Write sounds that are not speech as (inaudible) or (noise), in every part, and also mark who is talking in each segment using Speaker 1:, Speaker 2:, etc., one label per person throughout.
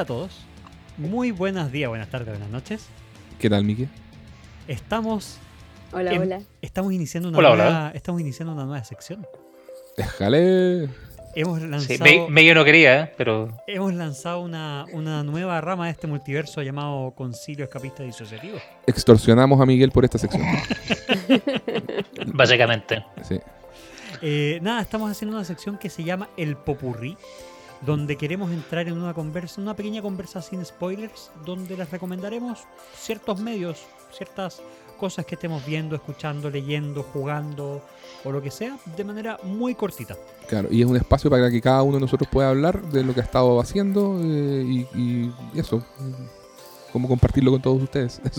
Speaker 1: Hola a todos. Muy buenos días, buenas tardes, buenas noches.
Speaker 2: ¿Qué tal, Miki?
Speaker 1: Estamos
Speaker 3: Hola, hola.
Speaker 1: estamos iniciando una
Speaker 4: Hola,
Speaker 1: nueva
Speaker 4: hola.
Speaker 1: estamos iniciando una nueva sección.
Speaker 2: Déjale.
Speaker 1: Hemos
Speaker 4: Sí,
Speaker 1: lanzado
Speaker 4: me- medio no quería, ¿eh? pero
Speaker 1: hemos lanzado una, una nueva rama de este multiverso llamado Concilio Escapista Disociativo.
Speaker 2: Extorsionamos a Miguel por esta sección. (laughs)
Speaker 4: básicamente.
Speaker 2: Sí.
Speaker 1: Eh, nada, estamos haciendo una sección que se llama El Popurrí, donde queremos entrar en una conversa, una pequeña conversa sin spoilers, donde les recomendaremos ciertos medios, ciertas cosas que estemos viendo, escuchando, leyendo, jugando o lo que sea, de manera muy cortita.
Speaker 2: Claro, y es un espacio para que cada uno de nosotros pueda hablar de lo que ha estado haciendo eh, y, y- eso. Cómo compartirlo con todos ustedes. (laughs)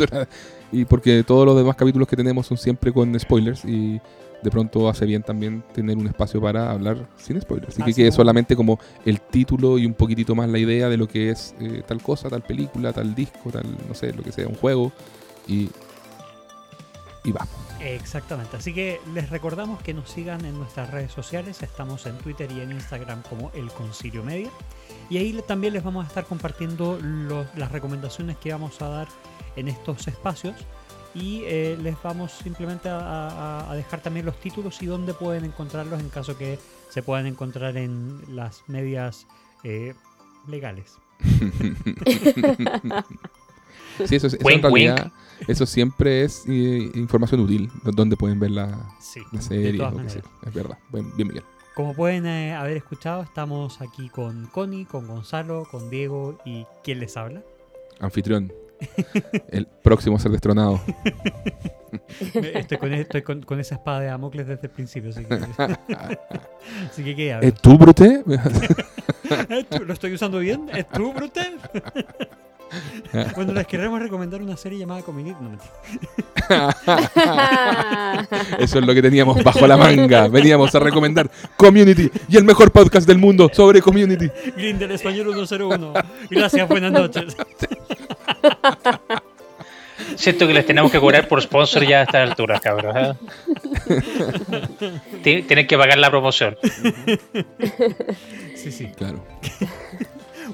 Speaker 2: Y porque todos los demás capítulos que tenemos son siempre con spoilers y de pronto hace bien también tener un espacio para hablar sin spoilers. Así que quede solamente como el título y un poquitito más la idea de lo que es eh, tal cosa, tal película, tal disco, tal, no sé, lo que sea, un juego. Y, y va.
Speaker 1: Exactamente, así que les recordamos que nos sigan en nuestras redes sociales, estamos en Twitter y en Instagram como El Concilio Media, y ahí también les vamos a estar compartiendo los- las recomendaciones que vamos a dar en estos espacios, y eh, les vamos simplemente a, a- a dejar también los títulos y dónde pueden encontrarlos en caso que se puedan encontrar en las medias eh, legales. (laughs)
Speaker 2: Sí, eso, es- eso
Speaker 4: Wink,
Speaker 2: en realidad, eso siempre es eh, información útil, do- donde pueden ver la,
Speaker 1: Sí,
Speaker 2: la
Speaker 1: de
Speaker 2: serie.
Speaker 1: todas
Speaker 2: o. Es verdad. Bien, Miguel.
Speaker 1: Como pueden eh, haber escuchado, estamos aquí con Connie, con Gonzalo, con Diego y ¿quién les habla?
Speaker 2: Anfitrión. (laughs) El próximo a ser destronado.
Speaker 1: Estoy con, estoy con, con esa espada de Damocles desde el principio, así que, (laughs) así que ¿qué hablo?
Speaker 2: ¿Es tú, Brute? (laughs)
Speaker 1: ¿Lo estoy usando bien? ¿Es tú, Brute? bueno, les queremos recomendar una serie llamada Community. No, mentira.
Speaker 2: Eso es lo que teníamos bajo la manga. Veníamos a recomendar Community y el mejor podcast del mundo sobre Community.
Speaker 1: Grindel Español 101. Gracias, buenas noches.
Speaker 4: Siento que les tenemos que cobrar por sponsor ya a estas alturas, cabros. ¿eh? Ti- Tienen que pagar la promoción.
Speaker 1: Sí, sí.
Speaker 2: Claro. (laughs)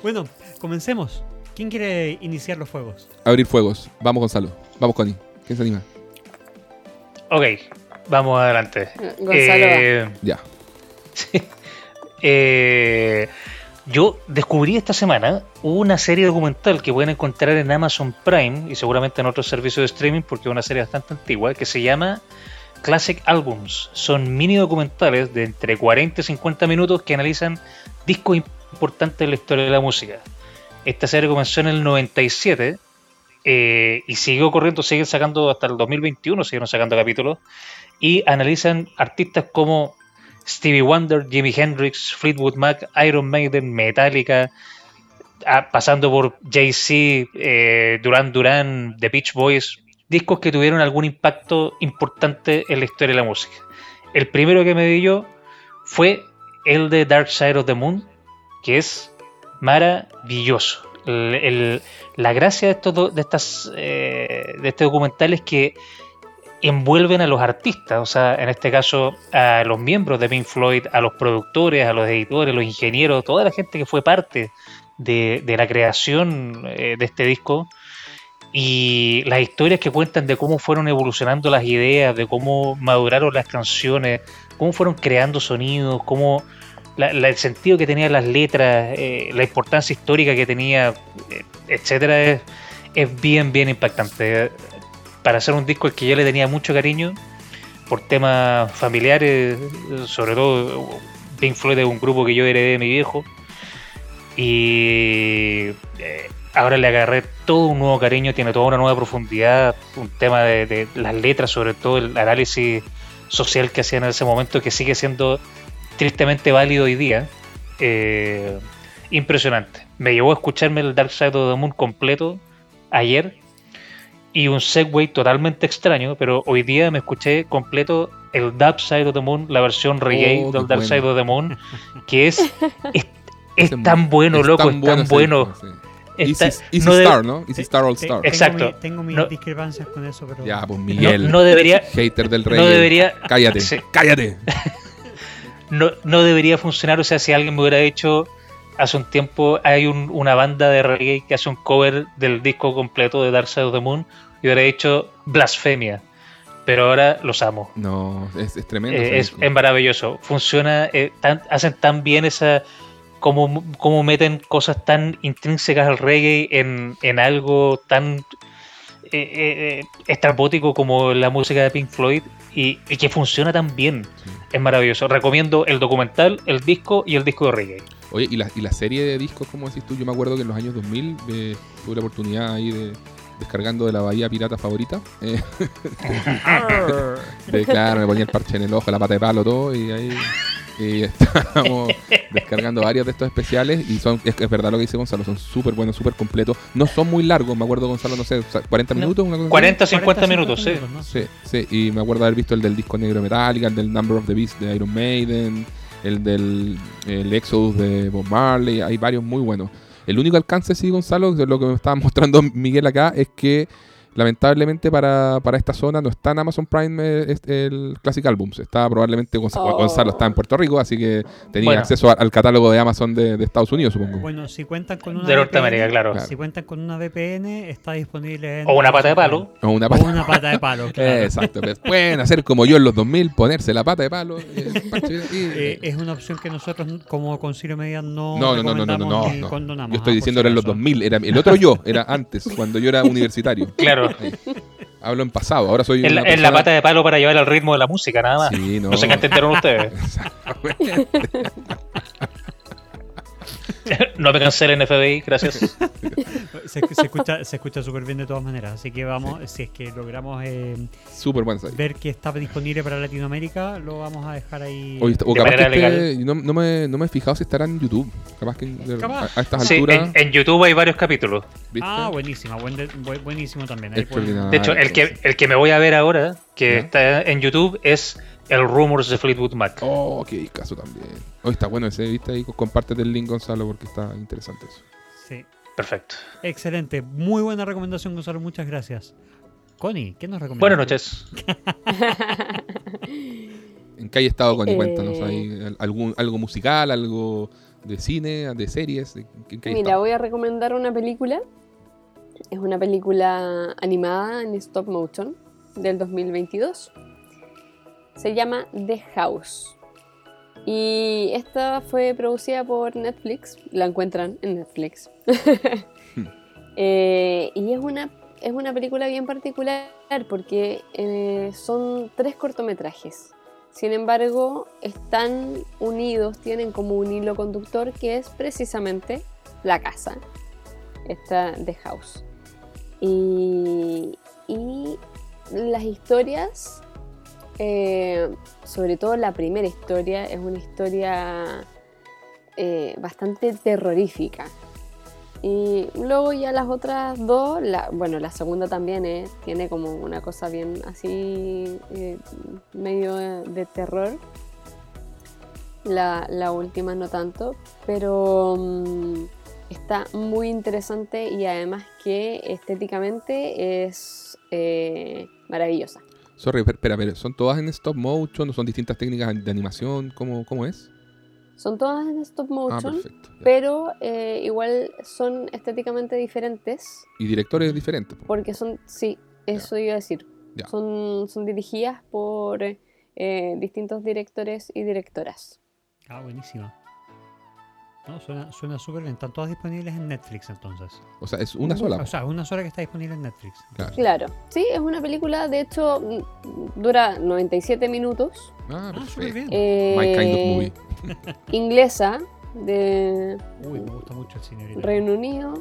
Speaker 1: Bueno, comencemos. ¿Quién quiere iniciar los fuegos?
Speaker 2: Abrir fuegos. Vamos, Gonzalo. Vamos, Connie. ¿Quién se anima?
Speaker 4: Ok, vamos adelante.
Speaker 3: Gonzalo.
Speaker 4: Eh,
Speaker 2: Ya. (laughs)
Speaker 4: eh, yo descubrí esta semana una serie documental que pueden encontrar en Amazon Prime y seguramente en otros servicios de streaming porque es una serie bastante antigua que se llama Classic Albums. Son mini documentales de entre 40 y 50 minutos que analizan discos importantes de la historia de la música. Esta serie comenzó en el 97 eh, y siguió corriendo, siguen sacando hasta el 2021, siguieron sacando capítulos y analizan artistas como Stevie Wonder, Jimi Hendrix, Fleetwood Mac, Iron Maiden, Metallica, a- pasando por Jay-Z, eh, Duran Duran, The Beach Boys, discos que tuvieron algún impacto importante en la historia de la música. El primero que me vi yo fue el de Dark Side of the Moon, que es maravilloso. La gracia de estos, de, estas, eh, de este documental es que envuelven a los artistas, o sea, en este caso a los miembros de Pink Floyd, a los productores, a los editores, los ingenieros, toda la gente que fue parte de, la creación eh, de este disco. Y las historias que cuentan de cómo fueron evolucionando las ideas, de cómo maduraron las canciones, cómo fueron creando sonidos, cómo el sentido que tenían las letras, eh, la importancia histórica que tenía, eh, etcétera, es bien, bien impactante para hacer un disco al que yo le tenía mucho cariño por temas familiares, sobre todo Pink Floyd es un grupo que yo heredé de mi viejo y eh, ahora le agarré todo un nuevo cariño, tiene toda una nueva profundidad, un tema de, las letras, sobre todo el análisis social que hacían en ese momento que sigue siendo tristemente válido hoy día. Eh, impresionante. Me llevó a escucharme el Dark Side of the Moon completo ayer y un segue totalmente extraño, pero hoy día me escuché completo el Dark Side of the Moon, la versión reggae
Speaker 2: Oh, qué
Speaker 4: del Dark
Speaker 2: bueno.
Speaker 4: Side of the Moon, (laughs) que es, es, (laughs) es tan bueno, loco, es tan bueno.
Speaker 2: disco, sí.
Speaker 4: Está-
Speaker 2: Easy, Easy
Speaker 4: no
Speaker 2: Star, ¿no? Easy Star All Star.
Speaker 1: tengo
Speaker 4: Exacto.
Speaker 1: mi- tengo mis
Speaker 4: No-
Speaker 1: discrepancias con eso, pero.
Speaker 2: Ya, pues
Speaker 4: no,
Speaker 2: Miguel.
Speaker 4: no debería,
Speaker 2: Hater del rey.
Speaker 4: no debería,
Speaker 2: Cállate,
Speaker 4: Sí.
Speaker 2: cállate.
Speaker 4: no, no debería funcionar. O sea, si alguien me hubiera dicho hace un tiempo hay un- una banda de reggae que hace un cover del disco completo de Dark Side of the Moon y hubiera hecho Blasfemia. Pero ahora los amo.
Speaker 2: No, es, es tremendo.
Speaker 4: Eh, es, maravilloso. Funciona, eh, tan- hacen tan bien esa. Como, como meten cosas tan intrínsecas al reggae en, en algo tan eh, eh, estrambótico como la música de Pink Floyd y, y que funciona tan bien.
Speaker 2: Sí.
Speaker 4: Es maravilloso. Recomiendo el documental, el disco y el disco de reggae.
Speaker 2: Oye, y la, y la serie de discos, como decís tú, yo me acuerdo que en los años 2000 eh, tuve la oportunidad ahí de descargando de la bahía pirata favorita. eh, (laughs) de, claro, me ponía el parche en el ojo, la pata de palo, todo, y ahí y estábamos (laughs) descargando varios de estos especiales y son es, es verdad lo que dice Gonzalo, son súper buenos, súper completos. No son muy largos, me acuerdo Gonzalo, no sé, o sea, 40
Speaker 4: No,
Speaker 2: minutos, una cosa así.
Speaker 4: 40, 50 minutos, sí.
Speaker 1: ¿no?
Speaker 2: Sí, sí, y me acuerdo haber visto el del disco negro Metallica, el del Number of the Beast de Iron Maiden, el del el Exodus de Bob Marley, hay varios muy buenos. El único alcance, sí, Gonzalo, de lo que me estaba (laughs) mostrando Miguel acá, es que lamentablemente para, para esta zona no está en Amazon Prime eh, este- el Classic Albums. Está probablemente Gonza-
Speaker 3: Oh.
Speaker 2: Gonzalo está en Puerto Rico, así que tenía
Speaker 4: Bueno.
Speaker 2: acceso al catálogo de Amazon de, de Estados Unidos, supongo.
Speaker 1: Bueno, si cuentan con una
Speaker 4: De Norteamérica,
Speaker 1: VPN,
Speaker 4: claro.
Speaker 1: Si cuentan con una VPN, está disponible en
Speaker 4: O una pata de palo.
Speaker 2: O una
Speaker 1: O
Speaker 2: pata-
Speaker 1: una pata de palo, (laughs) claro.
Speaker 2: Exacto, pues, pueden hacer como yo en los 2000, ponerse la pata de palo. y (laughs) el y-
Speaker 1: Eh, es una opción que nosotros como Concilio Media no
Speaker 2: No, no, no, no, no, no, Yo estoy
Speaker 1: ah,
Speaker 2: diciendo era en los
Speaker 1: acaso.
Speaker 2: 2000, era el otro yo, era antes, cuando yo era (laughs) universitario.
Speaker 4: Claro. (laughs)
Speaker 2: Hablo en pasado, ahora soy
Speaker 4: En la, en la pata de palo para llevar al ritmo de la música, nada más.
Speaker 2: Sí, no.
Speaker 4: No sé qué entendieron ustedes. (laughs) (laughs) No me cancelen FBI, gracias. (laughs)
Speaker 1: Se, se escucha se escucha súper bien de todas maneras, así que vamos, si es que logramos eh,
Speaker 2: serie.
Speaker 1: ver que está disponible para Latinoamérica, lo vamos a dejar ahí.
Speaker 2: O
Speaker 4: De
Speaker 2: capaz que esté- no, no me, no me he fijado si estará en YouTube. Capaz que
Speaker 1: Capaz.
Speaker 2: A, a estas
Speaker 4: Sí,
Speaker 2: alturas.
Speaker 4: en, en YouTube hay varios capítulos.
Speaker 2: ¿viste?
Speaker 1: Ah, buenísima, buen de- bu- buenísimo también. ahí.
Speaker 4: De hecho, el que, el que me voy a ver ahora, que
Speaker 2: ¿Ya?
Speaker 4: está en YouTube, es el Rumors de Fleetwood Mac.
Speaker 2: Oh, qué caso también. Hoy está bueno ese, ¿viste? Ahí compártete el link, Gonzalo, porque está interesante eso.
Speaker 1: Sí.
Speaker 4: Perfecto.
Speaker 1: Excelente, muy buena recomendación, Gonzalo, muchas gracias. Connie, ¿qué nos recomiendas?
Speaker 4: Buenas noches. (laughs)
Speaker 2: ¿En qué hay estado, Connie?
Speaker 3: Eh,
Speaker 2: Cuéntanos. ¿Hay al- algún, ¿Algo musical, algo de cine, de series? ¿En qué- en qué hay
Speaker 3: Mira,
Speaker 2: estado?
Speaker 3: voy a recomendar una película. Es una película animada en stop motion del 2022. Se llama The House. Y esta fue producida por Netflix. La encuentran en Netflix. (laughs) Eh, y es una, es una película bien particular porque eh, son tres cortometrajes. Sin embargo, están unidos, tienen como un hilo conductor que es precisamente la casa, esta The House. Y, y las historias, eh, sobre todo la primera historia, es una historia eh, bastante terrorífica. Y luego ya las otras dos, bueno, la segunda también es, tiene como una cosa bien así, eh, medio de, terror. La, última no tanto, pero mm, está muy interesante y además que estéticamente es eh, maravillosa.
Speaker 2: Sorry, per- espera, pero ¿son todas en stop motion o son distintas técnicas de animación? ¿Cómo, cómo es?
Speaker 3: Son todas en stop
Speaker 2: Ah,
Speaker 3: motion,
Speaker 2: perfecto.
Speaker 3: pero eh, igual son estéticamente diferentes
Speaker 2: Y directores diferentes. po.
Speaker 3: porque son, sí, eso iba a decir,
Speaker 2: Ya.
Speaker 3: son, son dirigidas por eh, distintos directores y directoras.
Speaker 1: Ah, buenísima. No, suena suena súper bien. Están todas disponibles en Netflix entonces.
Speaker 2: O sea, es una sola.
Speaker 1: O sea, una sola que está disponible en Netflix.
Speaker 2: Claro.
Speaker 3: Claro, sí, es una película, de hecho, mm, dura 97 minutos.
Speaker 2: Ah,
Speaker 1: Ah, súper bien.
Speaker 3: eh,
Speaker 2: My kind of movie. (laughs)
Speaker 3: Inglesa, de
Speaker 1: Uy, me gusta mucho el cine.
Speaker 3: Reino Unido.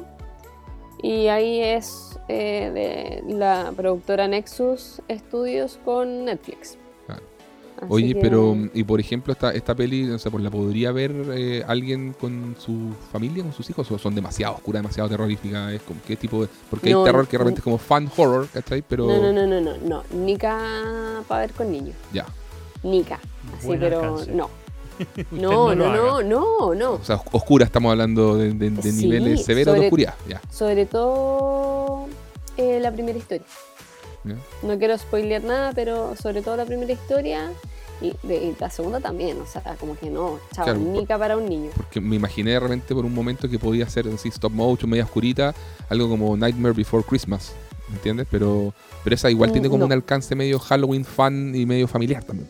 Speaker 3: Y ahí es eh, de la productora Nexus Studios con Netflix.
Speaker 2: Claro.
Speaker 3: Así
Speaker 2: Oye,
Speaker 3: que-
Speaker 2: pero, y por ejemplo, esta, esta peli, o sea, pues, ¿la podría ver eh, alguien con su familia, con sus hijos? ¿O son demasiado oscuras, demasiado terroríficas? ¿Es como, ¿Qué tipo de...? Porque
Speaker 3: No,
Speaker 2: hay terror que realmente es como fan horror, ¿cachai? Pero...
Speaker 3: No, no, no, no, no, no. Nica para ver con niños.
Speaker 2: Ya.
Speaker 3: Nica. Así,
Speaker 1: Buen
Speaker 3: pero
Speaker 1: alcance.
Speaker 3: no. (laughs) No, no, no, no, no.
Speaker 2: O sea, os- oscura estamos hablando de, de- de
Speaker 3: Sí,
Speaker 2: niveles severos de oscuridad. Ya.
Speaker 3: Sobre todo eh, la primera historia.
Speaker 2: Ya.
Speaker 3: No quiero spoilear nada, pero sobre todo la primera historia. Y, de- y la segunda también, o sea, como que no, chao,
Speaker 2: Claro,
Speaker 3: nica para un niño.
Speaker 2: Porque me imaginé de repente por un momento que podía ser así stop motion, media oscurita, algo como Nightmare Before Christmas, ¿me entiendes? Pero, pero esa igual
Speaker 3: Mm,
Speaker 2: tiene como
Speaker 3: no.
Speaker 2: un alcance medio Halloween fan y medio familiar también.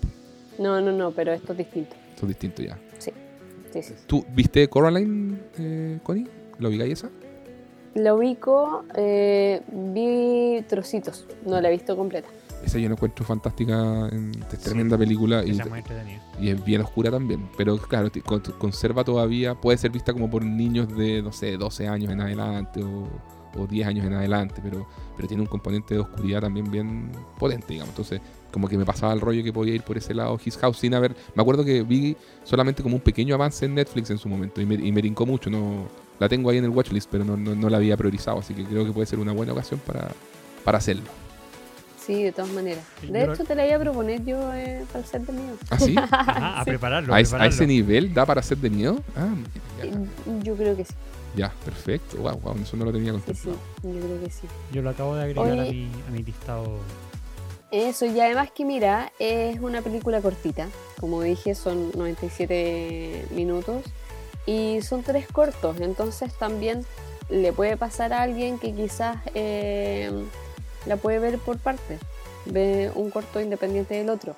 Speaker 3: No, no, no, pero esto es distinto.
Speaker 2: Eso es distinto ya.
Speaker 3: Sí, sí, sí.
Speaker 2: ¿Tú viste Coraline, eh, Connie? ¿Lo ubicáis esa?
Speaker 3: La ubico, eh, vi trocitos, no la he visto completa.
Speaker 2: Esa yo la encuentro fantástica, es
Speaker 1: Sí.
Speaker 2: tremenda película y, y es bien oscura también. Pero claro, conserva todavía, puede ser vista como por niños de, no sé, 12 años en adelante o, o 10 años en adelante, pero, pero tiene un componente de oscuridad también bien potente, digamos. Entonces, como que me pasaba el rollo que podía ir por ese lado His House sin haber... Me acuerdo que vi solamente como un pequeño avance en Netflix en su momento y me, y me rincó mucho. No, la tengo ahí en el watchlist, pero no, no, no la había priorizado, así que creo que puede ser una buena ocasión para, para hacerlo.
Speaker 3: Sí, de todas maneras. De hecho, te la iba a proponer yo eh, para el set de mío.
Speaker 2: ¿Ah, sí? (laughs)
Speaker 1: Ajá, a
Speaker 3: Sí.
Speaker 1: prepararlo.
Speaker 2: ¿A, ese nivel da para ser de miedo? Ah, ya,
Speaker 3: Yo creo que sí,
Speaker 2: ya, perfecto. Wow, wow, eso no lo tenía
Speaker 3: sí, sí,
Speaker 2: contemplado.
Speaker 3: yo creo que sí.
Speaker 1: Yo lo acabo de agregar a mi, a mi listado.
Speaker 3: Eso, y además que mira, es una película cortita. Como dije, son 97 minutos y son tres cortos. Entonces también le puede pasar a alguien que quizás eh, la puede ver por partes. Ve un corto independiente del otro.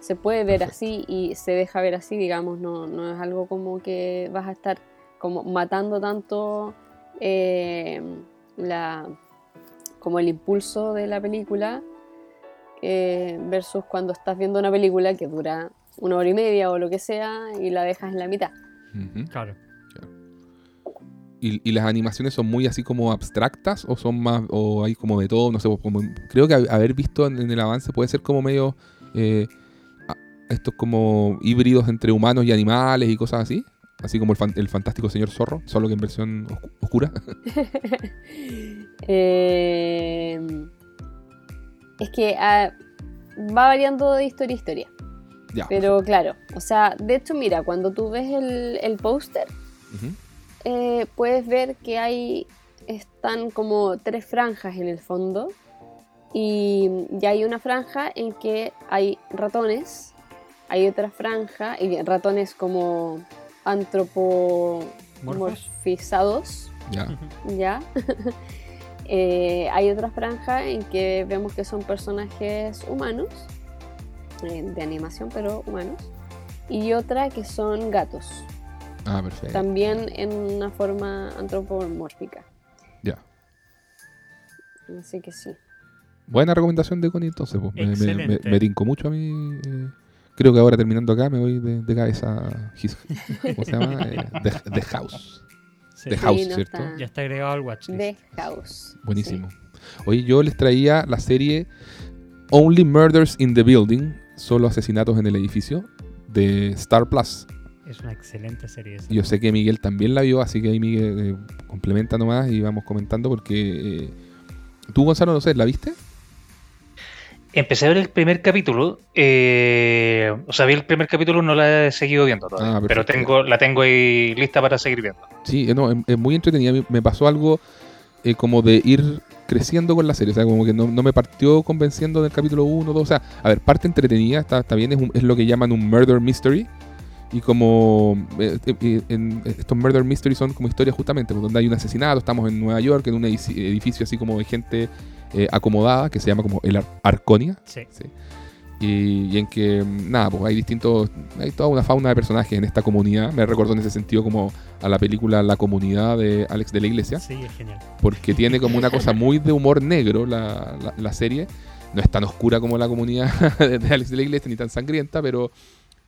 Speaker 3: Se puede ver así y se deja ver así, digamos, no, no es algo como que vas a estar como matando tanto eh, la, como el impulso de la película eh, versus cuando estás viendo una película que dura una hora y media o lo que sea y la dejas en la mitad.
Speaker 1: Claro.
Speaker 2: ¿Y, y las animaciones son muy así como abstractas o son más, o hay como de todo? No sé, como, creo que haber visto en, en el avance puede ser como medio eh, a- estos como híbridos entre humanos y animales y cosas así. Así como el, fan- el fantástico señor zorro, solo que en versión oscu- oscura. (laughs)
Speaker 3: Eh, es que ah, va variando de historia a historia.
Speaker 2: Ya.
Speaker 3: Pero claro, o sea, de hecho, mira, cuando tú ves el, el póster,
Speaker 2: Ujú.
Speaker 3: eh, puedes ver que hay están como tres franjas en el fondo y ya hay una franja en que hay ratones, hay otra franja y ratones como antropomorfizados,
Speaker 2: Ya.
Speaker 3: ya. (laughs) Eh, hay otra franja en que vemos que son personajes humanos, eh, de animación pero humanos, y otra que son gatos,
Speaker 2: Ah, perfecto.
Speaker 3: también en una forma antropomórfica.
Speaker 2: Ya.
Speaker 3: Así que sí.
Speaker 2: Buena recomendación de Connie entonces. pues. Me, me, me,
Speaker 1: Excelente.
Speaker 2: me tincó mucho a mí. eh, creo que ahora terminando acá me voy de, de cabeza a His- (laughs) ¿Cómo se llama? Eh, The, The House.
Speaker 1: Sí.
Speaker 2: The House,
Speaker 3: no
Speaker 2: ¿cierto?
Speaker 3: está.
Speaker 1: Ya está agregado al watchlist.
Speaker 3: The House.
Speaker 2: Buenísimo. Oye, yo les traía la serie Only Murders in the Building, solo asesinatos en el edificio, de Star Plus.
Speaker 1: Es una excelente serie esa.
Speaker 2: Yo sé que Miguel también la vio, así que ahí Miguel eh, complementa nomás y vamos comentando porque... eh, ¿Tú, Gonzalo, no sé, la viste?
Speaker 4: Empecé a ver el primer capítulo. eh, o sea, vi el primer capítulo, no la he seguido viendo todavía.
Speaker 2: Ah,
Speaker 4: pero tengo, la tengo ahí lista para seguir viendo.
Speaker 2: Sí, eh, no, es, es muy entretenida. Me- Me pasó algo eh, como de ir creciendo con la serie. O sea, como que no, no me partió convenciendo del capítulo 1, 2. O sea, a ver, parte entretenida, está, está bien, es, un- es lo que llaman un murder mystery. Y como eh, eh, en- estos murder mysteries son como historias justamente, pues, donde hay un asesinato, estamos en Nueva York, en un edificio así como de gente eh, acomodada, que se llama como el Ar- Arconia.
Speaker 1: Sí.
Speaker 2: Sí. Y, y en que, nada, pues hay distintos, hay toda una fauna de personajes en esta comunidad. Me recordó en ese sentido como a la película La Comunidad de Alex de la Iglesia,
Speaker 1: Sí, es genial.
Speaker 2: porque tiene como una cosa muy de humor negro la, la- la serie. No es tan oscura como la comunidad (laughs) de Alex de la Iglesia, ni tan sangrienta, pero,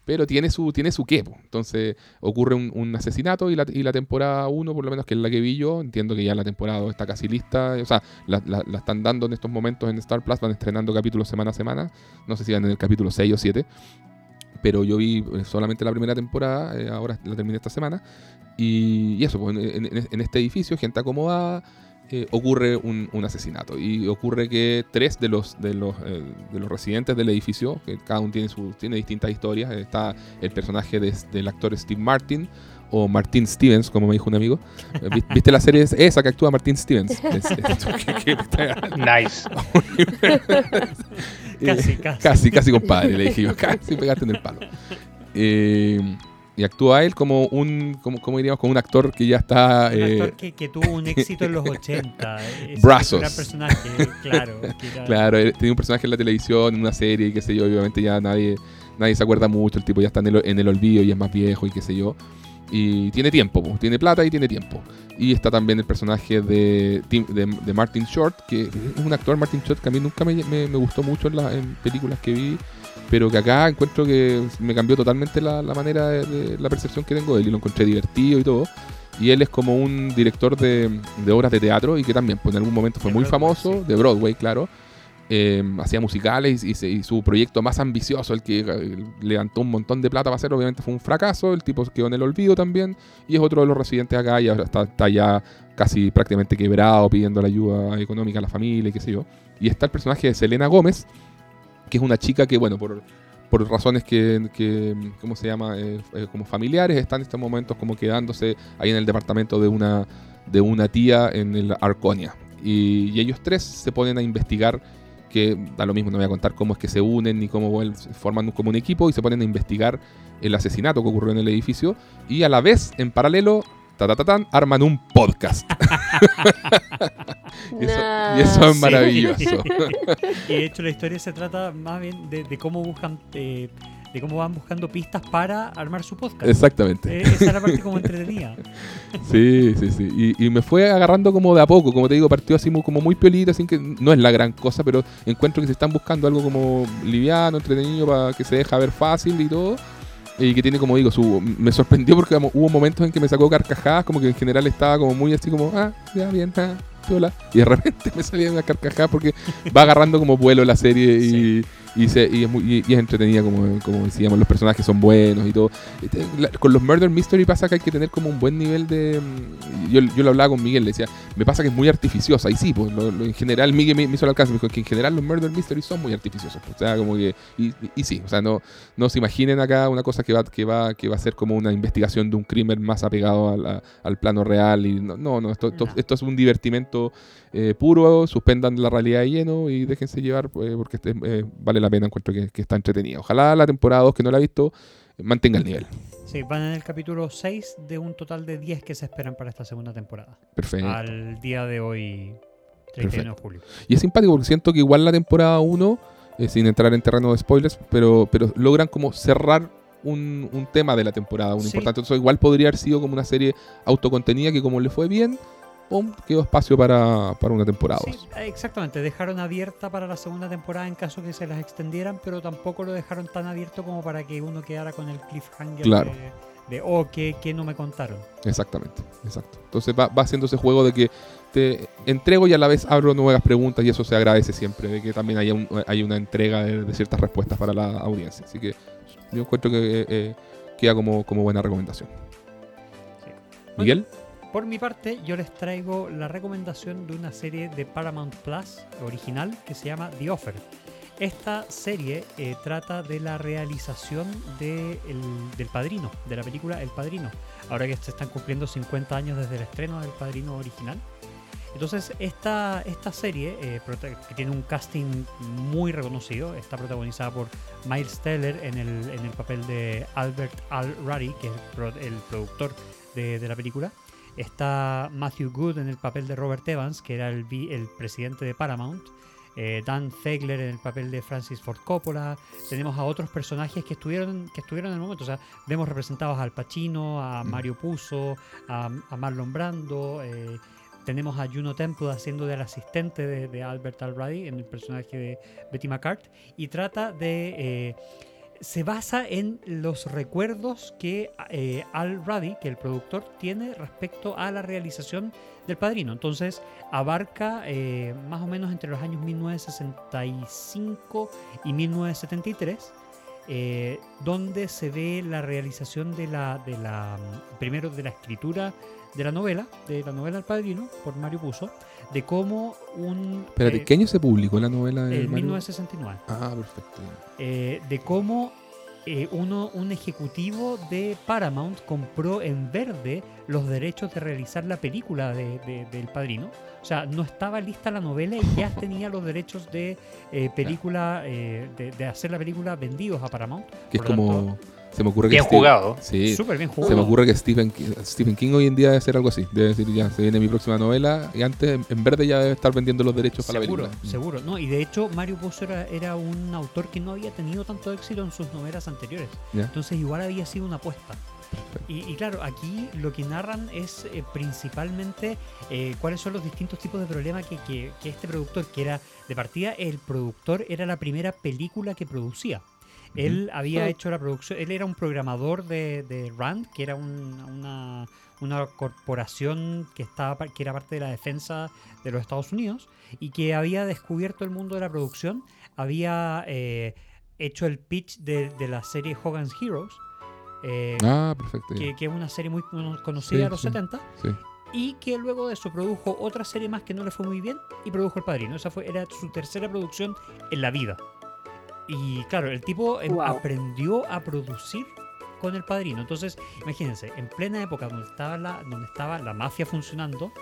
Speaker 2: pero tiene su tiene su qué. po. Entonces ocurre un, asesinato y la, y la temporada 1, por lo menos que es la que vi yo, entiendo que ya la temporada 2 está casi lista. O sea, la, la- están dando en estos momentos en Star Plus, van estrenando capítulos semana a semana. No sé si van en el capítulo 6 o 7. Pero yo vi eh, solamente la primera temporada, eh, ahora la terminé esta semana. Y, y eso, pues, en este edificio, gente acomodada, eh, ocurre un, un asesinato. Y ocurre que tres de los, de los, eh, de los residentes del edificio, que cada uno tiene, su, tiene distintas historias, está el personaje de- del actor Steve Martin, o Martin Stevens, como me dijo un amigo. Eh, vi- ¿Viste la serie Es- esa que actúa Martin Stevens? (laughs) Es- es- que- que- (laughs)
Speaker 4: Nice. (laughs)
Speaker 1: Casi, casi.
Speaker 2: casi, casi compadre, le dije yo, casi pegaste en el palo. Eh, y actúa él como un, como, como diríamos, como un actor que ya está...
Speaker 1: Un
Speaker 2: eh,
Speaker 1: actor que, que tuvo un éxito en los 80. (laughs) ese
Speaker 2: Brazos.
Speaker 1: gran personaje, claro. (laughs) era-
Speaker 2: Claro, tenía un personaje en la televisión, en una serie, y qué sé yo, obviamente ya nadie, nadie se acuerda mucho, el tipo ya está en el, en el olvido y es más viejo y qué sé yo. Y tiene tiempo, po, tiene plata y tiene tiempo. Y está también el personaje de, Tim- de, de Martin Short, que es un actor, Martin Short, que a mí nunca me, me- me gustó mucho en, la- en películas que vi, pero que acá encuentro que me cambió totalmente la, la manera de, de- la percepción que tengo de él y lo encontré divertido y todo. Y él es como un director de, de obras de teatro y que también pues, en algún momento fue
Speaker 1: De
Speaker 2: muy
Speaker 1: Broadway,
Speaker 2: famoso,
Speaker 1: sí.
Speaker 2: de Broadway, claro. Eh, hacía musicales y, se- y su proyecto más ambicioso, el que eh, levantó un montón de plata para hacer, obviamente fue un fracaso. El tipo quedó en el olvido también y es otro de los residentes acá y ahora está, está ya casi prácticamente quebrado pidiendo la ayuda económica a la familia y qué sé yo. Y está el personaje de Selena Gómez, que es una chica que, bueno, por, por razones que, que, ¿cómo se llama? Eh, eh, como familiares, está en estos momentos como quedándose ahí en el departamento de una, de una tía en el Arconia. Y, y ellos tres se ponen a investigar, que da lo mismo, no voy a contar cómo es que se unen ni cómo forman un- como un equipo, y se ponen a investigar el asesinato que ocurrió en el edificio, y a la vez, en paralelo, ta, ta, ta, tan, arman un podcast. (laughs) y, eso, y eso es maravilloso. (laughs)
Speaker 1: Y de hecho la historia se trata más bien de, de cómo buscan, eh, de cómo van buscando pistas para armar su podcast.
Speaker 2: Exactamente.
Speaker 1: Eh, esa es la parte como entretenida. (laughs)
Speaker 2: Sí, sí, sí. Y, y me fue agarrando como de a poco, como te digo, partió así como muy piolita, sin que no es la gran cosa, pero encuentro que se están buscando algo como liviano, entretenido, para que se deja ver fácil y todo. Y que tiene, como digo, su, me sorprendió porque hubo momentos en que me sacó carcajadas, como que en general estaba como muy así como, ah, ya bien, ah, piola. Y de repente (laughs) me salía una carcajada porque va agarrando como vuelo la serie y. y, se- y es, muy, y- y es entretenida, como, como decíamos, los personajes son buenos y todo. Este, la- Con los Murder Mystery pasa que hay que tener como un buen nivel de... mm, Yo, yo lo hablaba con Miguel, le decía, me pasa que es muy artificiosa. Y sí, pues lo- lo- en general Miguel me, me hizo el alcance, me dijo que en general los Murder Mystery son muy artificiosos. pues, o sea, como que... Y, sí, o sea, no, no se imaginen acá una cosa que va, que va, que va a ser como una investigación de un crimen más apegado a la- al plano real. y No, no, no, esto, esto, esto es un divertimento eh, puro, suspendan la realidad de lleno y déjense llevar eh, porque este, eh, vale la pena, encuentro que, que está entretenida. Ojalá la temporada 2 que no la ha visto mantenga el nivel.
Speaker 1: Sí, van en el capítulo 6 de un total de 10 que se esperan para esta segunda temporada.
Speaker 2: Perfecto.
Speaker 1: Al día de hoy, 31 de julio.
Speaker 2: Y es simpático porque siento que igual la temporada 1, eh, sin entrar en terreno de spoilers, pero, pero logran como cerrar un, un tema de la temporada 1
Speaker 1: Sí.
Speaker 2: importante. Entonces igual podría haber sido como una serie autocontenida que como le fue bien, pum, quedó espacio para, para una temporada
Speaker 1: Sí,
Speaker 2: 2.
Speaker 1: exactamente. Dejaron abierta para la segunda temporada en caso que se las extendieran, pero tampoco lo dejaron tan abierto como para que uno quedara con el cliffhanger
Speaker 2: Claro.
Speaker 1: de, de, oh, que, no me contaron.
Speaker 2: Exactamente, exacto. Entonces va, va haciendo ese juego de que te entrego y a la vez abro nuevas preguntas y eso se agradece siempre, de que también haya, un- hay una entrega de, de ciertas respuestas para la audiencia. Así que yo encuentro que eh, eh, queda como, como buena recomendación. Miguel,
Speaker 1: Por mi parte, yo les traigo la recomendación de una serie de Paramount Plus original que se llama The Offer. Esta serie eh, trata de la realización de el- del Padrino, de la película El Padrino. Ahora que se están cumpliendo 50 años desde el estreno del Padrino original. Entonces, esta, esta serie, eh, que tiene un casting muy reconocido, está protagonizada por Miles Teller en el, en el papel de Albert Al Ruddy, que es el, el productor de, de la película. Está Matthew Good en el papel de Robert Evans, que era el, el presidente de Paramount. Eh, Dan Fegler en el papel de Francis Ford Coppola. Tenemos a otros personajes que estuvieron, que estuvieron en el momento. O sea, vemos representados a Al Pacino, a
Speaker 2: Mm.
Speaker 1: Mario Puzo, a, a Marlon Brando. eh, tenemos a Juno Temple haciendo del asistente de, de Albert Albrady en el personaje de Betty McCart. Y trata de. eh, se basa en los recuerdos que eh, Al Ruddy, que el productor, tiene respecto a la realización del Padrino. Entonces abarca eh, más o menos entre los años 1965 y 1973 eh, donde se ve la realización de la, de la, primero de la escritura de la novela, de la novela El Padrino, por Mario Puzo, de cómo un...
Speaker 2: Espérate,
Speaker 1: eh,
Speaker 2: ¿qué año se publicó la novela de
Speaker 1: En
Speaker 2: Mario?
Speaker 1: 1969.
Speaker 2: Ah, perfecto.
Speaker 1: eh, de cómo eh, uno, un ejecutivo de Paramount compró en verde los derechos de realizar la película de, de- del Padrino. O sea, no estaba lista la novela y ya (laughs) tenía los derechos de eh, película, eh, de, de hacer la película vendidos a Paramount.
Speaker 2: Que es
Speaker 1: Por
Speaker 2: como... Se me ocurre que
Speaker 4: Bien
Speaker 2: Steve-
Speaker 4: jugado.
Speaker 2: Sí,
Speaker 1: Súper bien
Speaker 2: se
Speaker 1: jugado.
Speaker 2: me ocurre que Stephen, Stephen King hoy en día debe hacer algo así. Debe decir, ya, se viene mi próxima novela y antes en- verde ya debe estar vendiendo los derechos para la
Speaker 1: Seguro,
Speaker 2: película.
Speaker 1: seguro. No, y de hecho Mario Puzo era, era un autor que no había tenido tanto éxito en sus novelas anteriores. Entonces igual había sido una apuesta. Y, y claro, aquí lo que narran es eh, principalmente eh, cuáles son los distintos tipos de problemas que, que- que este productor, que era de partida, el productor era la primera película que producía. Él había hecho la producción, él era un programador de, de RAND, que era un- una, una corporación que, estaba, que era parte de la defensa de los Estados Unidos y que había descubierto el mundo de la producción, había eh, hecho el pitch de, de la serie Hogan's Heroes, eh,
Speaker 2: Ah, perfecto.
Speaker 1: que, que es una serie muy cono- conocida
Speaker 2: Sí,
Speaker 1: de los
Speaker 2: sí.
Speaker 1: 70,
Speaker 2: Sí.
Speaker 1: y que luego de eso produjo otra serie más que no le fue muy bien y produjo El Padrino. Esa fue, era su tercera producción en la vida. Y claro, el tipo
Speaker 3: Wow.
Speaker 1: aprendió a producir con El Padrino. Entonces, imagínense, en plena época donde estaba la, donde estaba la mafia funcionando,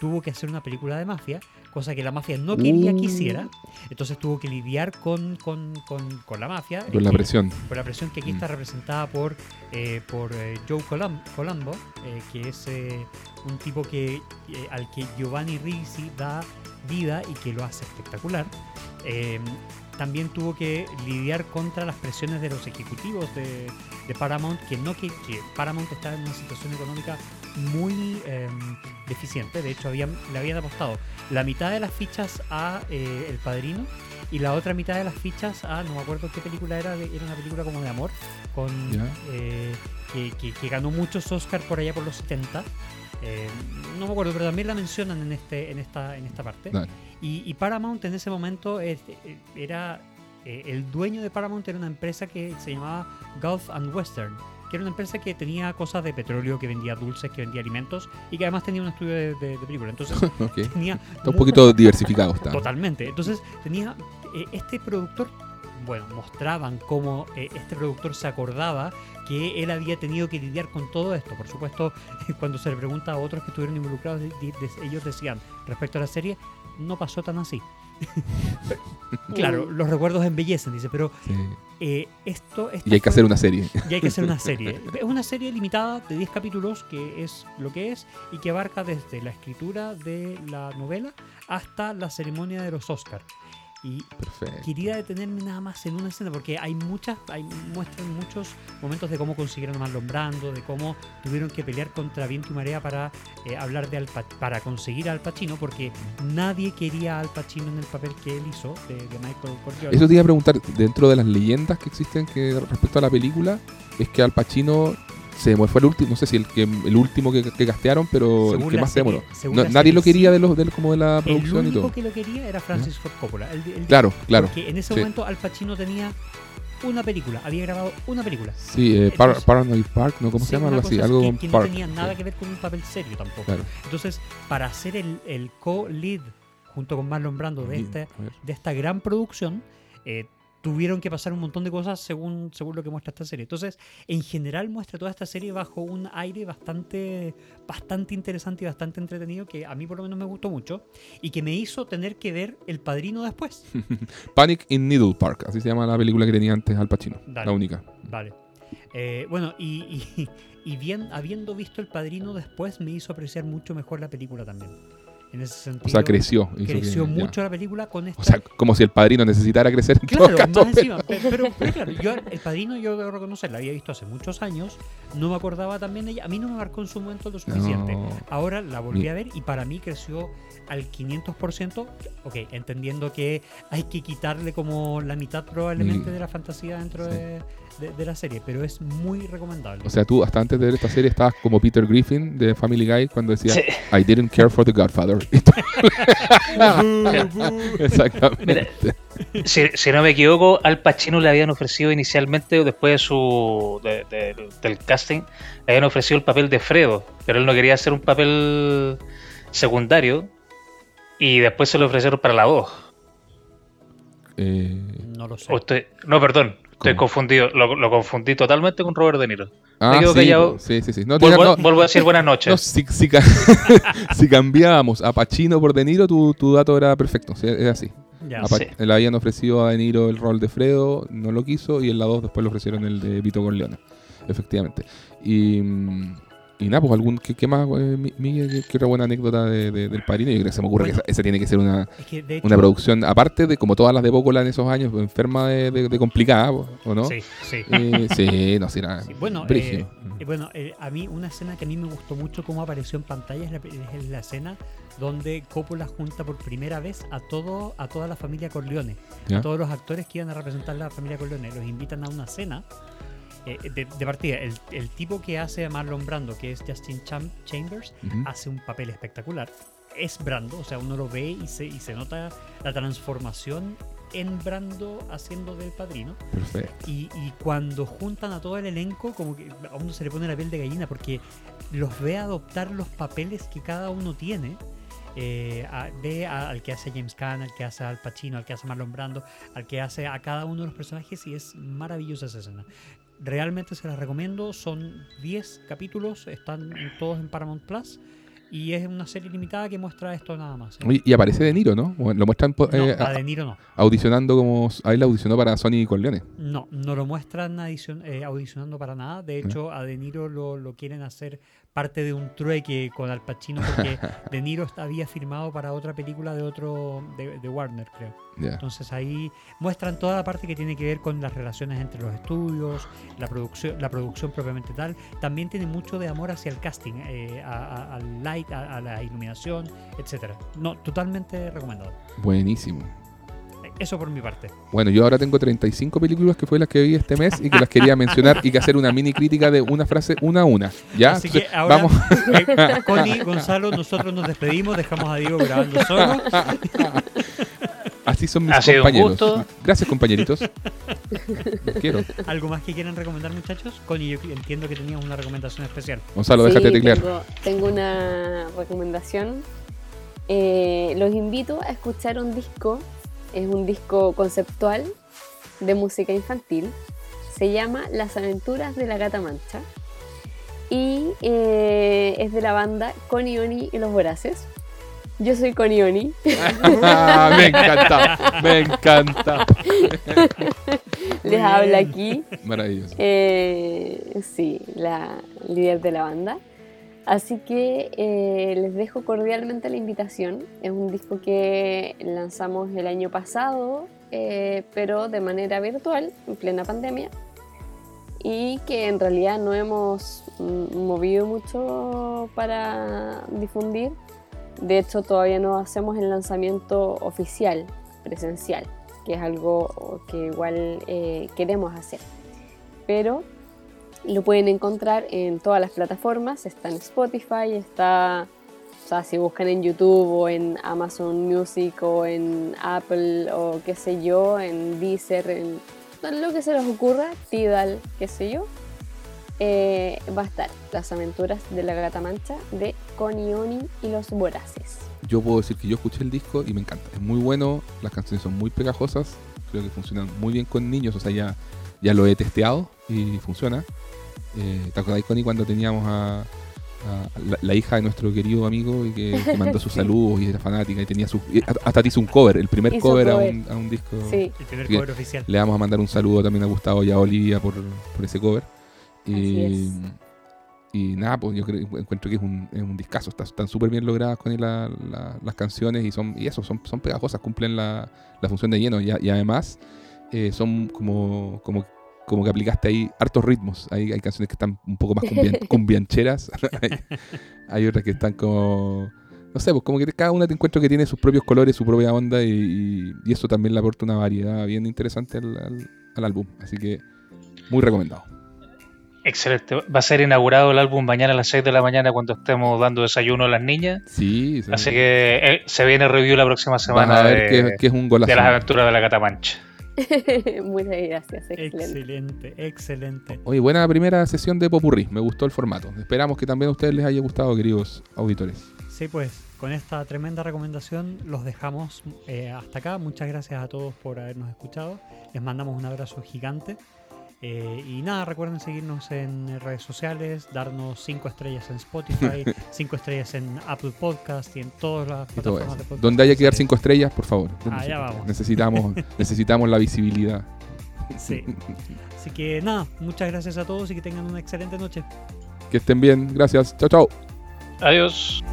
Speaker 1: tuvo que hacer una película de mafia, cosa que la mafia no quería que hiciera. Entonces tuvo que lidiar con, con, con, con la mafia.
Speaker 2: Con la
Speaker 1: eh,
Speaker 2: presión.
Speaker 1: por la presión que aquí
Speaker 2: Mm.
Speaker 1: está representada por, eh, por eh, Joe Colombo, eh, que es eh, un tipo que, eh, al que Giovanni Risi da vida y que lo hace espectacular. También tuvo que lidiar contra las presiones de los ejecutivos de, Paramount, que no que, Paramount estaba en una situación económica muy eh, deficiente. De hecho, habían, le habían apostado la mitad de las fichas a eh, El Padrino y la otra mitad de las fichas a, no me acuerdo qué película era, era una película como de amor, con eh, que, que- que ganó muchos Oscars por allá por los 70. Eh, no me acuerdo, pero también la mencionan en este en esta en esta parte.
Speaker 2: Dale.
Speaker 1: Y, y Paramount en ese momento eh, era eh, el dueño de Paramount era una empresa que se llamaba Gulf and Western, que era una empresa que tenía cosas de petróleo, que vendía dulces, que vendía alimentos y que además tenía un estudio de, de, de película. Entonces (laughs) tenía
Speaker 2: Está un poquito diversificado. Está.
Speaker 1: Totalmente. Entonces tenía eh, este productor, bueno, mostraban cómo eh, este productor se acordaba que él había tenido que lidiar con todo esto. Por supuesto, (laughs) cuando se le pregunta a otros que estuvieron involucrados, de- ellos decían respecto a la serie, no pasó tan así. (laughs) claro, los recuerdos embellecen, dice, pero
Speaker 2: Sí.
Speaker 1: eh, esto...
Speaker 2: Y hay que hacer una serie.
Speaker 1: y hay que hacer una serie. (laughs) Es una serie limitada de 10 capítulos, que es lo que es, y que abarca desde la escritura de la novela hasta la ceremonia de los Oscars. Y
Speaker 2: Perfecto.
Speaker 1: quería detenerme nada más en una escena, porque hay muchas, hay, muestran muchos momentos de cómo consiguieron a Marlon Brando, de cómo tuvieron que pelear contra viento y marea para eh, hablar de Al Pa- para conseguir a Al Pacino, porque nadie quería a Al Pacino en el papel que él hizo, de, de Michael Corleone.
Speaker 2: Eso te iba a preguntar, dentro de las leyendas que existen que respecto a la película, es que Al Pacino se fue el último, no sé si el que el último que, que castearon, pero
Speaker 1: Según
Speaker 2: el que más se demoró. No- nadie lo quería de los del como de la
Speaker 1: El
Speaker 2: producción y
Speaker 1: único
Speaker 2: todo.
Speaker 1: que lo quería era Francis Ford Coppola.
Speaker 2: Claro, claro.
Speaker 1: Porque en ese
Speaker 2: sí.
Speaker 1: momento Al Pacino tenía una película, había grabado una película.
Speaker 2: Sí, eh, Par- Paranoid Park, ¿no? ¿Cómo
Speaker 1: Sí,
Speaker 2: se llama? Algo así, algo
Speaker 1: que,
Speaker 2: con
Speaker 1: que
Speaker 2: Park.
Speaker 1: no tenía nada
Speaker 2: sí,
Speaker 1: que ver con un papel serio tampoco.
Speaker 2: Claro.
Speaker 1: Entonces, para hacer el, el co-lead junto con Marlon Brando de,
Speaker 2: Y- a ver.
Speaker 1: de esta gran producción, eh, tuvieron que pasar un montón de cosas según, según lo que muestra esta serie. Entonces, en general muestra toda esta serie bajo un aire bastante, bastante interesante y bastante entretenido que a mí por lo menos me gustó mucho y que me hizo tener que ver El Padrino después. (laughs)
Speaker 2: Panic in Needle Park, así se llama la película que tenía antes Al Pacino.
Speaker 1: Dale.
Speaker 2: La única.
Speaker 1: Vale. Eh, bueno, y, y, y bien, habiendo visto El Padrino después, me hizo apreciar mucho mejor la película también. En ese sentido.
Speaker 2: O sea, creció.
Speaker 1: creció
Speaker 2: ya.
Speaker 1: mucho la película con esta.
Speaker 2: O sea, como si el padrino necesitara crecer en
Speaker 1: Claro,
Speaker 2: todo caso.
Speaker 1: más encima. pe- Pero, pero claro, yo el padrino yo debo reconocer, la había visto hace muchos años, no me acordaba también de ella, a mí no me marcó en su momento lo suficiente.
Speaker 2: No.
Speaker 1: Ahora la volví a ver y para mí creció al 500%, ok, entendiendo que hay que quitarle como la mitad probablemente de la fantasía dentro
Speaker 2: Sí.
Speaker 1: de, de- de la serie, pero es muy recomendable.
Speaker 2: O sea, tú hasta antes de ver esta serie estabas como Peter Griffin de Family Guy cuando decía
Speaker 4: Sí.
Speaker 2: I didn't care for the Godfather. (laughs) (laughs) Exactamente.
Speaker 4: si, si no me equivoco, Al Pacino le habían ofrecido inicialmente, después de su de- de- del casting, le habían ofrecido el papel de Fredo, pero él no quería hacer un papel secundario y después se lo ofrecieron para la voz.
Speaker 2: Eh,
Speaker 1: No lo sé.
Speaker 4: No, perdón, estoy
Speaker 2: ¿Cómo?
Speaker 4: confundido, lo, lo confundí totalmente con Robert De Niro.
Speaker 2: ah,
Speaker 4: quedo
Speaker 2: sí, sí, sí, sí. No,
Speaker 4: Vuelvo,
Speaker 2: no,
Speaker 4: vuelvo a decir buenas noches.
Speaker 2: no, si, si ca- (laughs) si cambiábamos a Pacino por De Niro, tu, tu dato era perfecto. sí, es así.
Speaker 1: Ya.
Speaker 4: Sí.
Speaker 2: Le habían ofrecido a De Niro el rol de Fredo, no lo quiso, y en la 2 después le ofrecieron el de Vito Corleone. Efectivamente. Y, mm, y nada, pues algún, ¿qué, qué más, eh, Mi- Miguel? ¿Qué, qué otra buena anécdota de- de- del padrino? Yo creo que se me ocurre
Speaker 1: Bueno.
Speaker 2: que esa, esa tiene que ser una,
Speaker 1: Es que, de hecho,
Speaker 2: una producción, aparte de como todas las de Bócola en esos años, pues, enferma de, complicada, ¿o no?
Speaker 1: Sí, sí.
Speaker 2: Eh, sí, no, sí, era (laughs)
Speaker 1: Sí, Bueno, eh, eh, bueno eh, a mí una escena que a mí me gustó mucho cómo apareció en pantalla es la, es la escena donde Coppola junta por primera vez a todo a toda la familia Corleone,
Speaker 2: ¿Ya?
Speaker 1: a todos los actores que iban a representar la familia Corleone, los invitan a una cena. Eh, de, de partida, el, el tipo que hace a Marlon Brando, que es Justin Cham- Chambers,
Speaker 2: Ujú.
Speaker 1: hace un papel espectacular. Es Brando, o sea, uno lo ve y se, y se nota la transformación en Brando haciendo del padrino.
Speaker 2: Perfecto.
Speaker 1: Y, y cuando juntan a todo el elenco, como que a uno se le pone la piel de gallina porque los ve adoptar los papeles que cada uno tiene. Eh, a- ve a- al que hace James Caan, al que hace Al Pacino, al que hace Marlon Brando, al que hace a cada uno de los personajes y es maravillosa esa escena. Realmente se las recomiendo, son 10 capítulos, están todos en Paramount Plus y es una serie limitada que muestra esto nada más. ¿eh?
Speaker 2: Y aparece De Niro, ¿no? Lo muestran
Speaker 1: No,
Speaker 2: eh,
Speaker 1: a De Niro no.
Speaker 2: audicionando como... A él audicionó para Sony Corleone.
Speaker 1: No, no lo muestran adicion- eh, audicionando para nada. De hecho, a De Niro lo, lo quieren hacer parte de un trueque con Al Pacino porque (laughs) De Niro había firmado para otra película de otro de, de Warner, creo. Entonces ahí muestran toda la parte que tiene que ver con las relaciones entre los estudios, la producción, la producción propiamente tal. También tiene mucho de amor hacia el casting, eh, a- a- al light, a, a la iluminación, etcétera. No, totalmente recomendado.
Speaker 2: Buenísimo.
Speaker 1: Eso por mi parte.
Speaker 2: Bueno, yo ahora tengo 35 películas que fue las que vi este mes y que las quería mencionar y que hacer una mini crítica de una frase una a una. ¿Ya?
Speaker 1: Así que ahora,
Speaker 2: vamos.
Speaker 1: eh, Connie, Gonzalo, nosotros nos despedimos, dejamos a Diego grabando solo.
Speaker 2: Así son mis
Speaker 4: Ha sido un
Speaker 2: compañeros.
Speaker 4: gusto.
Speaker 2: Gracias, compañeritos. Los quiero.
Speaker 1: ¿Algo más que quieran recomendar, muchachos? Connie, yo entiendo que tenías una recomendación especial.
Speaker 2: Gonzalo,
Speaker 3: Sí,
Speaker 2: déjate teclear.
Speaker 3: Tengo, tengo una recomendación. Eh, los invito a escuchar un disco. Es un disco conceptual de música infantil. Se llama Las aventuras de la gata mancha. Y eh, es de la banda Connie Oni y los Voraces. Yo soy Connie Oni.
Speaker 2: Ah, me encanta. Me encanta. (laughs)
Speaker 3: Les habla aquí.
Speaker 2: Maravilloso.
Speaker 3: Eh, sí, la líder de la banda. Así que eh, les dejo cordialmente la invitación. Es un disco que lanzamos el año pasado, eh, pero de manera virtual, en plena pandemia. Y que en realidad no hemos mm, movido mucho para difundir. De hecho, todavía no hacemos el lanzamiento oficial, presencial, que es algo que igual eh, queremos hacer. Pero lo pueden encontrar en todas las plataformas, está en Spotify, está, o sea, si buscan en YouTube o en Amazon Music o en Apple o qué sé yo, en Deezer, en lo que se les ocurra, Tidal, qué sé yo, eh, va a estar Las aventuras de la gata mancha de Connie Oni y los voraces.
Speaker 2: Yo puedo decir que yo escuché el disco y me encanta. Es muy bueno, las canciones son muy pegajosas, creo que funcionan muy bien con niños, o sea, ya, ya lo he testeado y funciona. Eh, ¿Te acordáis, Connie, cuando teníamos a, a la, la hija de nuestro querido amigo y que, que mandó (laughs) sus saludos y era fanática y tenía su... y hasta te hizo un cover, el primer cover, A, un, a un disco.
Speaker 3: Sí,
Speaker 1: El primer cover oficial.
Speaker 2: Le vamos a mandar un saludo también a Gustavo y a Olivia por, por ese cover. Y,
Speaker 3: Así
Speaker 2: y nada, pues yo creo, encuentro que es un, es un discazo. Está- Están súper bien logradas con él la- la- las canciones y son y eso, son, son pegajosas, cumplen la, la función de lleno. Y, a- y además eh, son como, como, como que aplicaste ahí hartos ritmos. Hay, hay canciones que están un poco más cumbien- (laughs) cumbiancheras. (laughs) hay, hay otras que están como... No sé, pues como que cada una te encuentro que tiene sus propios colores, su propia onda y, y- y eso también le aporta una variedad bien interesante al, al- al álbum. Así que muy recomendado.
Speaker 4: Excelente. Va a ser inaugurado el álbum mañana a las 6 de la mañana cuando estemos dando desayuno a las niñas.
Speaker 2: Sí, sí.
Speaker 4: Así que eh, se viene review la próxima
Speaker 2: Vas
Speaker 4: semana
Speaker 2: a ver
Speaker 4: de,
Speaker 2: que, que es un golazo.
Speaker 4: de las aventuras de la Catamancha. (laughs)
Speaker 3: Muchas gracias, excelente.
Speaker 1: Excelente, excelente.
Speaker 2: Oye, buena primera sesión de Popurrí. Me gustó el formato. Esperamos que también a ustedes les haya gustado, queridos auditores.
Speaker 1: Sí, pues con esta tremenda recomendación los dejamos eh, hasta acá. Muchas gracias a todos por habernos escuchado. Les mandamos un abrazo gigante. Eh, y nada, recuerden seguirnos en redes sociales, darnos 5 estrellas en Spotify, (laughs) 5 estrellas en Apple Podcast y en todas las plataformas de podcast.
Speaker 2: Donde haya que dar
Speaker 1: Sí,
Speaker 2: cinco estrellas, por favor.
Speaker 1: Allá vamos.
Speaker 2: Necesitamos, (laughs) necesitamos la visibilidad.
Speaker 1: Sí. Así que nada, muchas gracias a todos y que tengan una excelente noche.
Speaker 2: Que estén bien. Gracias. Chao, chao.
Speaker 4: Adiós.